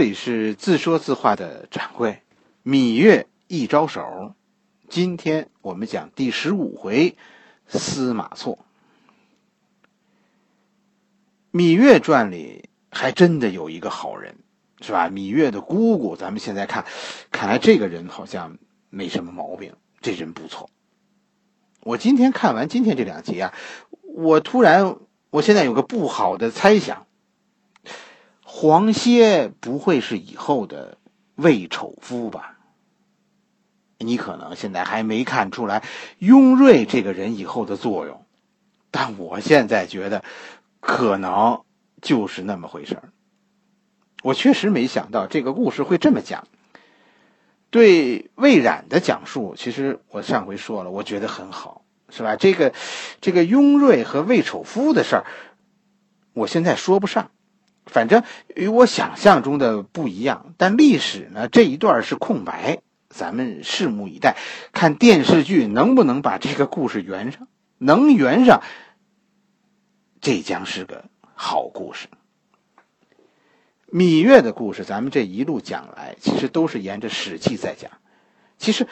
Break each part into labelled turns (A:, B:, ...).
A: 这里是自说自话的掌柜，芈月一招手。今天我们讲第十五回司马错。芈月传里还真的有一个好人，是吧？芈月的姑姑，咱们现在看，看来这个人好像没什么毛病，这人不错。我今天看完今天这两集啊，我突然，我现在有个不好的猜想。黄歇不会是以后的魏丑夫吧？你可能现在还没看出来雍瑞这个人以后的作用，但我现在觉得可能就是那么回事我确实没想到这个故事会这么讲。对魏冉的讲述，其实我上回说了，我觉得很好，是吧？这个这个雍瑞和魏丑夫的事儿，我现在说不上。反正与我想象中的不一样，但历史呢这一段是空白，咱们拭目以待，看电视剧能不能把这个故事圆上。能圆上，这将是个好故事。芈月的故事，咱们这一路讲来，其实都是沿着《史记》在讲。其实，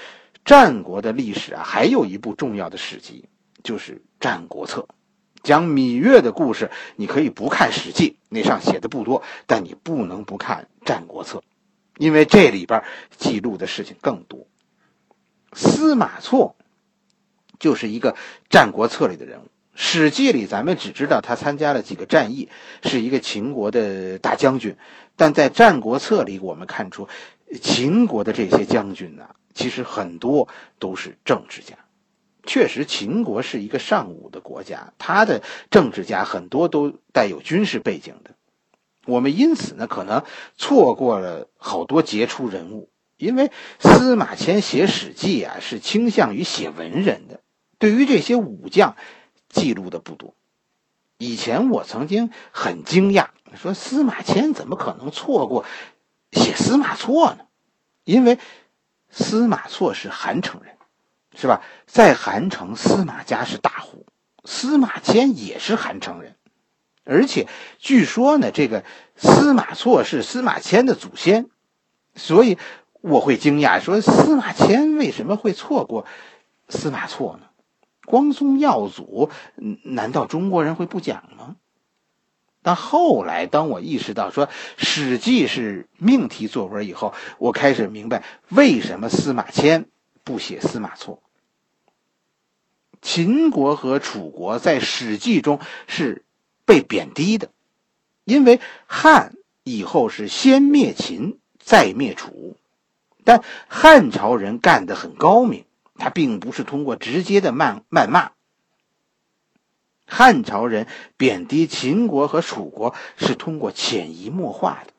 A: 战国的历史啊，还有一部重要的史籍，就是《战国策》。讲芈月的故事，你可以不看《史记》，那上写的不多，但你不能不看《战国策》，因为这里边记录的事情更多。司马错就是一个《战国策》里的人物，《史记》里咱们只知道他参加了几个战役，是一个秦国的大将军，但在《战国策》里，我们看出秦国的这些将军呢，其实很多都是政治家。确实，秦国是一个尚武的国家，他的政治家很多都带有军事背景的。我们因此呢，可能错过了好多杰出人物，因为司马迁写《史记》啊，是倾向于写文人的，对于这些武将记录的不多。以前我曾经很惊讶，说司马迁怎么可能错过写司马错呢？因为司马错是韩城人。是吧？在韩城，司马家是大户，司马迁也是韩城人，而且据说呢，这个司马错是司马迁的祖先，所以我会惊讶说司马迁为什么会错过司马错呢？光宗耀祖，难道中国人会不讲吗？但后来，当我意识到说《史记》是命题作文以后，我开始明白为什么司马迁不写司马错。秦国和楚国在《史记》中是被贬低的，因为汉以后是先灭秦，再灭楚。但汉朝人干得很高明，他并不是通过直接的谩谩骂。汉朝人贬低秦国和楚国是通过潜移默化的。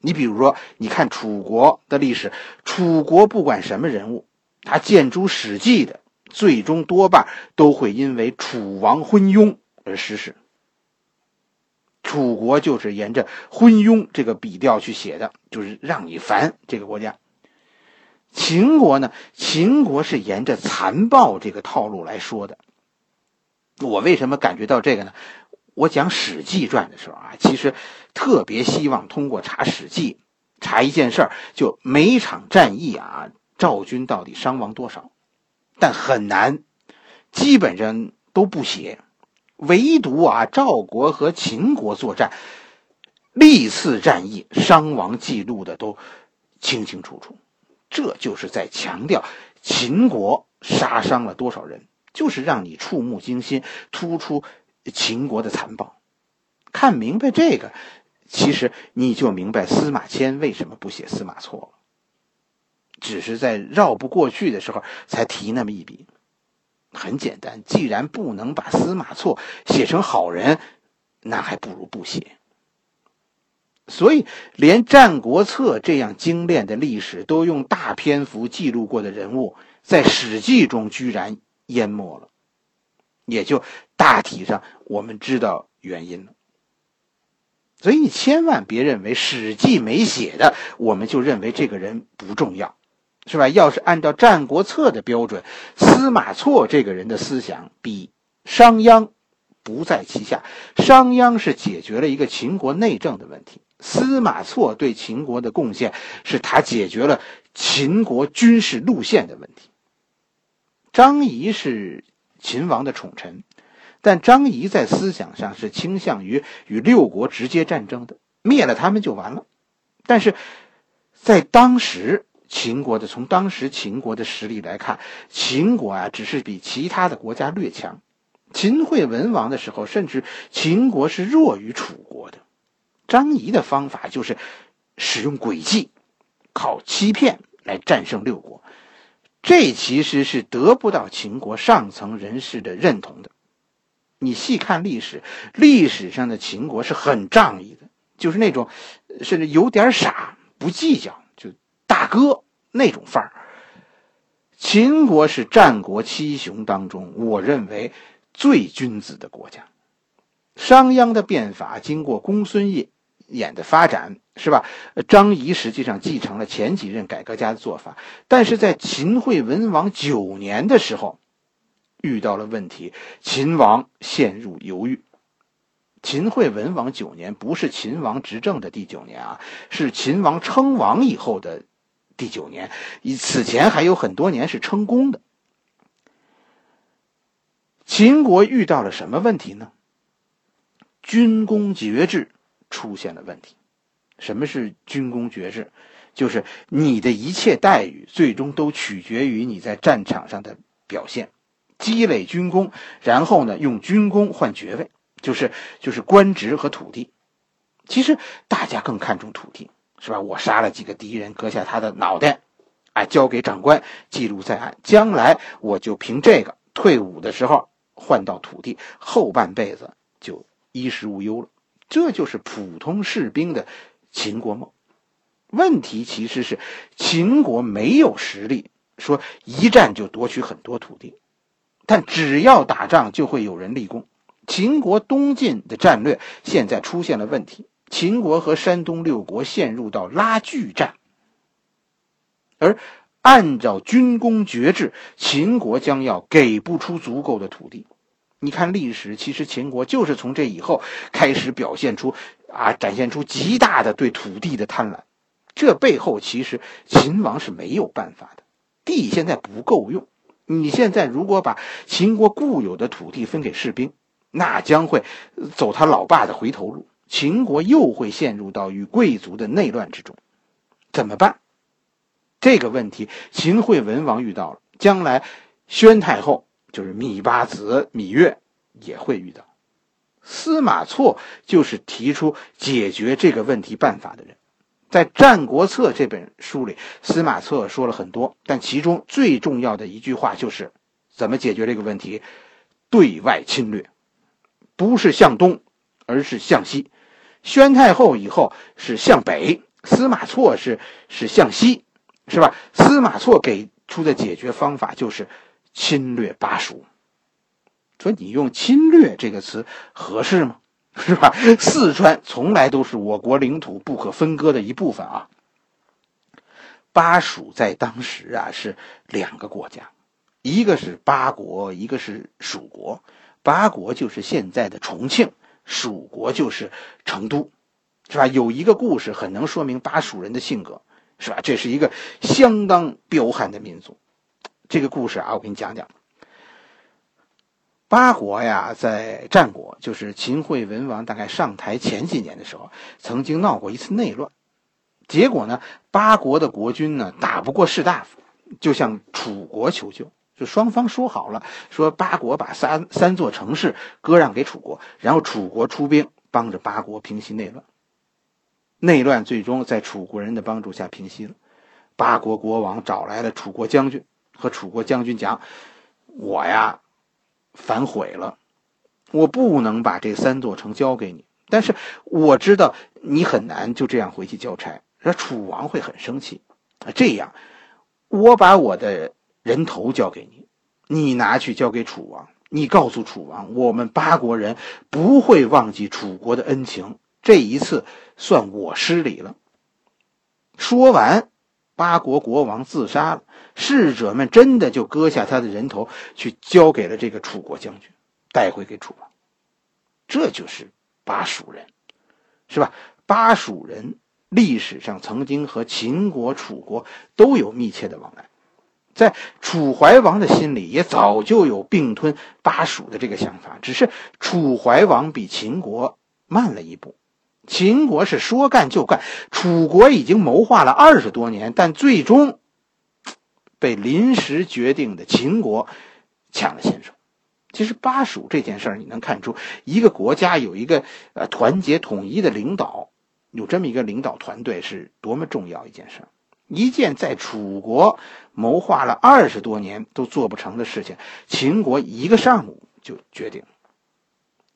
A: 你比如说，你看楚国的历史，楚国不管什么人物，他建诸《史记》的。最终多半都会因为楚王昏庸而失势。楚国就是沿着昏庸这个笔调去写的，就是让你烦这个国家。秦国呢，秦国是沿着残暴这个套路来说的。我为什么感觉到这个呢？我讲《史记传》的时候啊，其实特别希望通过查《史记》，查一件事儿，就每场战役啊，赵军到底伤亡多少。但很难，基本上都不写，唯独啊赵国和秦国作战，历次战役伤亡记录的都清清楚楚，这就是在强调秦国杀伤了多少人，就是让你触目惊心，突出秦国的残暴。看明白这个，其实你就明白司马迁为什么不写司马错了。只是在绕不过去的时候才提那么一笔，很简单。既然不能把司马错写成好人，那还不如不写。所以，连《战国策》这样精炼的历史都用大篇幅记录过的人物，在《史记》中居然淹没了，也就大体上我们知道原因了。所以，你千万别认为《史记》没写的，我们就认为这个人不重要。是吧？要是按照《战国策》的标准，司马错这个人的思想比商鞅不在其下。商鞅是解决了一个秦国内政的问题，司马错对秦国的贡献是他解决了秦国军事路线的问题。张仪是秦王的宠臣，但张仪在思想上是倾向于与六国直接战争的，灭了他们就完了。但是，在当时秦国的从当时秦国的实力来看，秦国啊只是比其他的国家略强。秦惠文王的时候，甚至秦国是弱于楚国的。张仪的方法就是使用诡计，靠欺骗来战胜六国。这其实是得不到秦国上层人士的认同的。你细看历史，历史上的秦国是很仗义的，就是那种甚至有点傻，不计较，大哥那种范儿。秦国是战国七雄当中，我认为最君子的国家。商鞅的变法经过公孙业。演的发展是吧？张仪实际上继承了前几任改革家的做法，但是在秦惠文王九年的时候，遇到了问题，秦王陷入犹豫。秦惠文王九年不是秦王执政的第九年啊，是秦王称王以后的第九年，以此前还有很多年是称公的。秦国遇到了什么问题呢？军功爵制。出现了问题，什么是军功爵制？就是你的一切待遇最终都取决于你在战场上的表现，积累军功，然后呢用军功换爵位，就是就是官职和土地。其实大家更看重土地，是吧？我杀了几个敌人，割下他的脑袋，哎，交给长官记录在案，将来我就凭这个退伍的时候换到土地，后半辈子就衣食无忧了。这就是普通士兵的秦国梦。问题其实是秦国没有实力，说一战就夺取很多土地，但只要打仗就会有人立功。秦国东进的战略现在出现了问题，秦国和山东六国陷入到拉锯战，而按照军功爵制，秦国将要给不出足够的土地。你看历史，其实秦国就是从这以后开始表现出啊，展现出极大的对土地的贪婪。这背后其实秦王是没有办法的，地现在不够用。你现在如果把秦国固有的土地分给士兵，那将会走他老爸的回头路，秦国又会陷入到与贵族的内乱之中。怎么办？这个问题秦惠文王遇到了，将来宣太后。就是芈八子芈月也会遇到，司马错就是提出解决这个问题办法的人。在《战国策》这本书里，司马错说了很多，但其中最重要的一句话就是怎么解决这个问题：对外侵略，不是向东，而是向西。宣太后以后是向北，司马错是是向西，是吧？司马错给出的解决方法就是。侵略巴蜀，说你用“侵略”这个词合适吗？是吧？四川从来都是我国领土不可分割的一部分啊。巴蜀在当时啊是两个国家，一个是巴国，一个是蜀国。巴国就是现在的重庆，蜀国就是成都，是吧？有一个故事很能说明巴蜀人的性格，是吧？这是一个相当彪悍的民族。这个故事啊，我给你讲讲。八国呀，在战国，就是秦惠文王大概上台前几年的时候，曾经闹过一次内乱。结果呢，八国的国君呢打不过士大夫，就向楚国求救。就双方说好了，说八国把三三座城市割让给楚国，然后楚国出兵帮着八国平息内乱。内乱最终在楚国人的帮助下平息了。八国国王找来了楚国将军。和楚国将军讲：“我呀，反悔了，我不能把这三座城交给你。但是我知道你很难就这样回去交差，那楚王会很生气。这样，我把我的人头交给你，你拿去交给楚王。你告诉楚王，我们八国人不会忘记楚国的恩情。这一次算我失礼了。”说完。八国国王自杀了，侍者们真的就割下他的人头去交给了这个楚国将军，带回给楚王。这就是巴蜀人，是吧？巴蜀人历史上曾经和秦国、楚国都有密切的往来，在楚怀王的心里也早就有并吞巴蜀的这个想法，只是楚怀王比秦国慢了一步。秦国是说干就干，楚国已经谋划了二十多年，但最终被临时决定的秦国抢了先手。其实巴蜀这件事儿，你能看出一个国家有一个呃团结统一的领导，有这么一个领导团队是多么重要一件事。一件在楚国谋划了二十多年都做不成的事情，秦国一个上午就决定。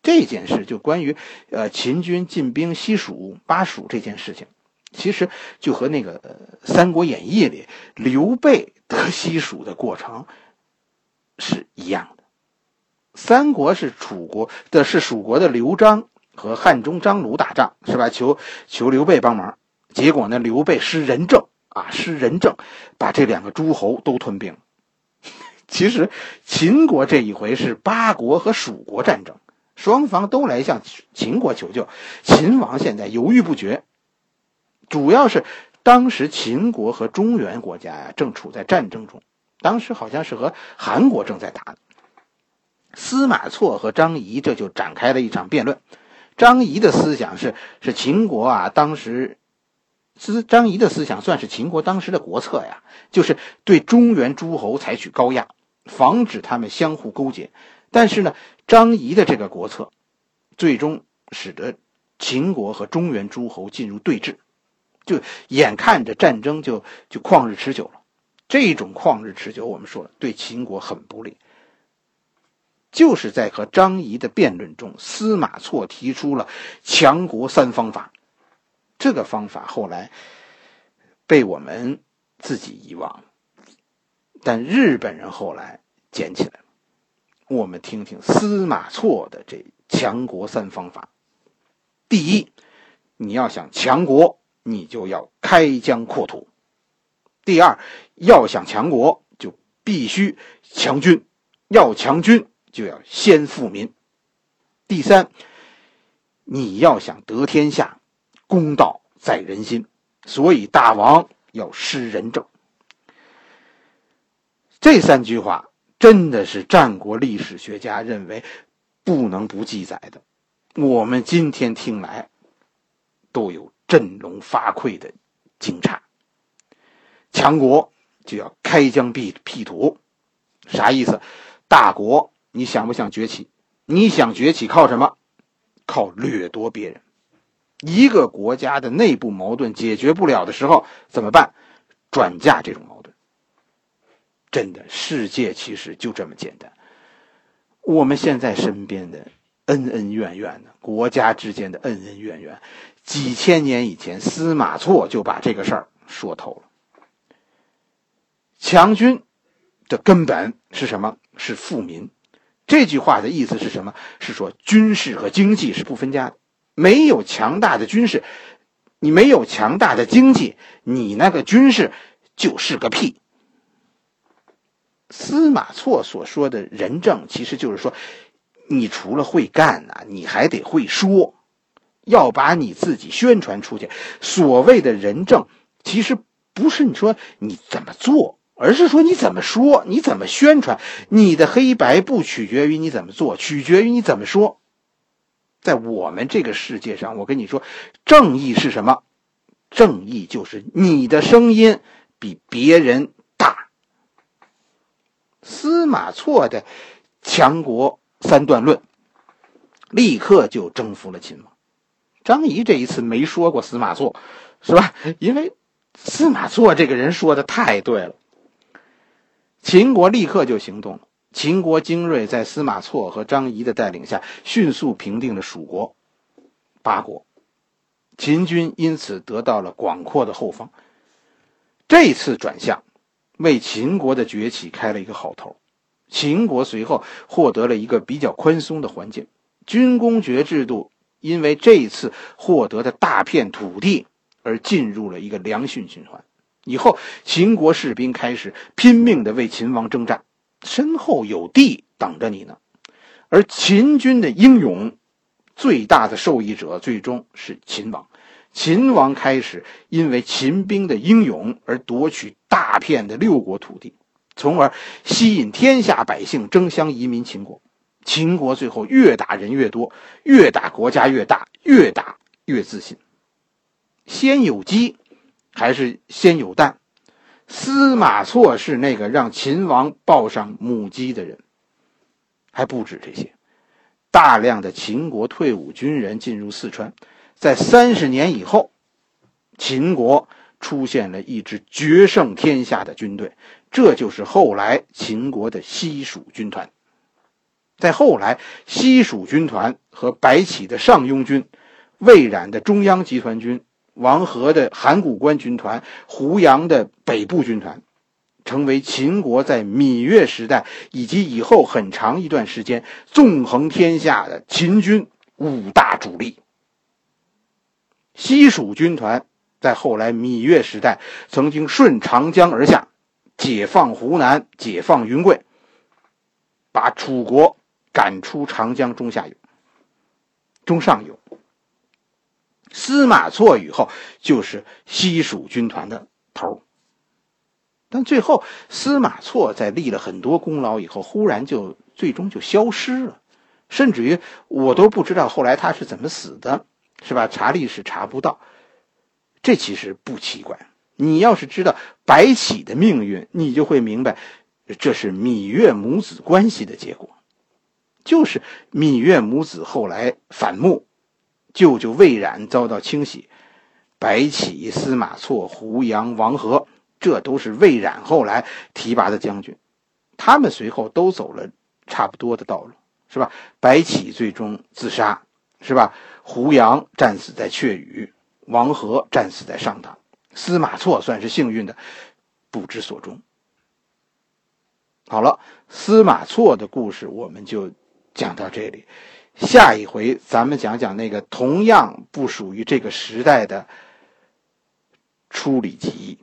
A: 这件事就关于呃秦军进兵西蜀巴蜀这件事情，其实就和那个《三国演义》里刘备得西蜀的过程是一样的。三国是楚国的，是蜀国的刘璋和汉中张鲁打仗，是吧？求求刘备帮忙，结果呢，刘备失仁政啊，施仁政，把这两个诸侯都吞并了。其实秦国这一回是八国和蜀国战争，双方都来向秦国求救，秦王现在犹豫不决，主要是当时秦国和中原国家呀正处在战争中，当时好像是和韩国正在打。司马错和张仪这就展开了一场辩论。张仪的思想是是秦国啊，当时，司张仪的思想算是秦国当时的国策呀，就是对中原诸侯采取高压，防止他们相互勾结。但是呢，张仪的这个国策，最终使得秦国和中原诸侯进入对峙，就眼看着战争就就旷日持久了。这种旷日持久，我们说了，对秦国很不利。就是在和张仪的辩论中，司马错提出了强国三方法。这个方法后来被我们自己遗忘了，但日本人后来捡起来了。我们听听司马错的这强国三方法：第一，你要想强国，你就要开疆扩土；第二，要想强国，就必须强军，要强军。就要先富民。第三，你要想得天下，公道在人心，所以大王要施仁政。这三句话真的是战国历史学家认为不能不记载的。我们今天听来都有振聋发聩的惊诧。强国就要开疆辟辟土，啥意思？大国。你想不想崛起？你想崛起靠什么？靠掠夺别人。一个国家的内部矛盾解决不了的时候怎么办？转嫁这种矛盾。真的，世界其实就这么简单。我们现在身边的恩恩怨怨的国家之间的恩恩怨怨，几千年以前司马错就把这个事儿说透了。强军的根本是什么？是富民。这句话的意思是什么？是说军事和经济是不分家的。没有强大的军事，你没有强大的经济，你那个军事就是个屁。司马错所说的仁政，其实就是说，你除了会干呐，你还得会说，要把你自己宣传出去。所谓的仁政，其实不是你说你怎么做。而是说你怎么说，你怎么宣传，你的黑白不取决于你怎么做，取决于你怎么说。在我们这个世界上，我跟你说，正义是什么？正义就是你的声音比别人大。司马错的强国三段论，立刻就征服了秦王。张仪这一次没说过司马错，是吧？因为司马错这个人说的太对了。秦国立刻就行动了。秦国精锐在司马错和张仪的带领下，迅速平定了蜀国、八国。秦军因此得到了广阔的后方。这次转向，为秦国的崛起开了一个好头。秦国随后获得了一个比较宽松的环境，军功爵制度因为这一次获得的大片土地而进入了一个良性循环。以后，秦国士兵开始拼命的为秦王征战，身后有地等着你呢。而秦军的英勇，最大的受益者最终是秦王。秦王开始因为秦兵的英勇而夺取大片的六国土地，从而吸引天下百姓争相移民秦国。秦国最后越打人越多，越打国家越大，越打越自信。先有鸡，还是先有蛋？司马错是那个让秦王抱上母鸡的人。还不止这些，大量的秦国退伍军人进入四川，在三十年以后，秦国出现了一支决胜天下的军队，这就是后来秦国的西蜀军团。在后来，西蜀军团和白起的上庸军、魏冉的中央集团军、王和的函谷关军团、胡杨的北部军团，成为秦国在芈月时代以及以后很长一段时间纵横天下的秦军五大主力。西蜀军团在后来芈月时代曾经顺长江而下，解放湖南，解放云贵，把楚国。赶出长江中下游、中上游。司马错以后就是西蜀军团的头但最后司马错在立了很多功劳以后，忽然就最终就消失了，甚至于我都不知道后来他是怎么死的，是吧？查历史查不到，这其实不奇怪。你要是知道白起的命运，你就会明白，这是芈月母子关系的结果。就是芈月母子后来反目，舅舅魏冉遭到清洗，白起、司马错、胡杨、王和，这都是魏冉后来提拔的将军，他们随后都走了差不多的道路，是吧？白起最终自杀，是吧？胡杨战死在阙羽，王和战死在上党，司马错算是幸运的，不知所终。好了，司马错的故事我们就。讲到这里，下一回咱们讲讲那个同样不属于这个时代的《出礼记》。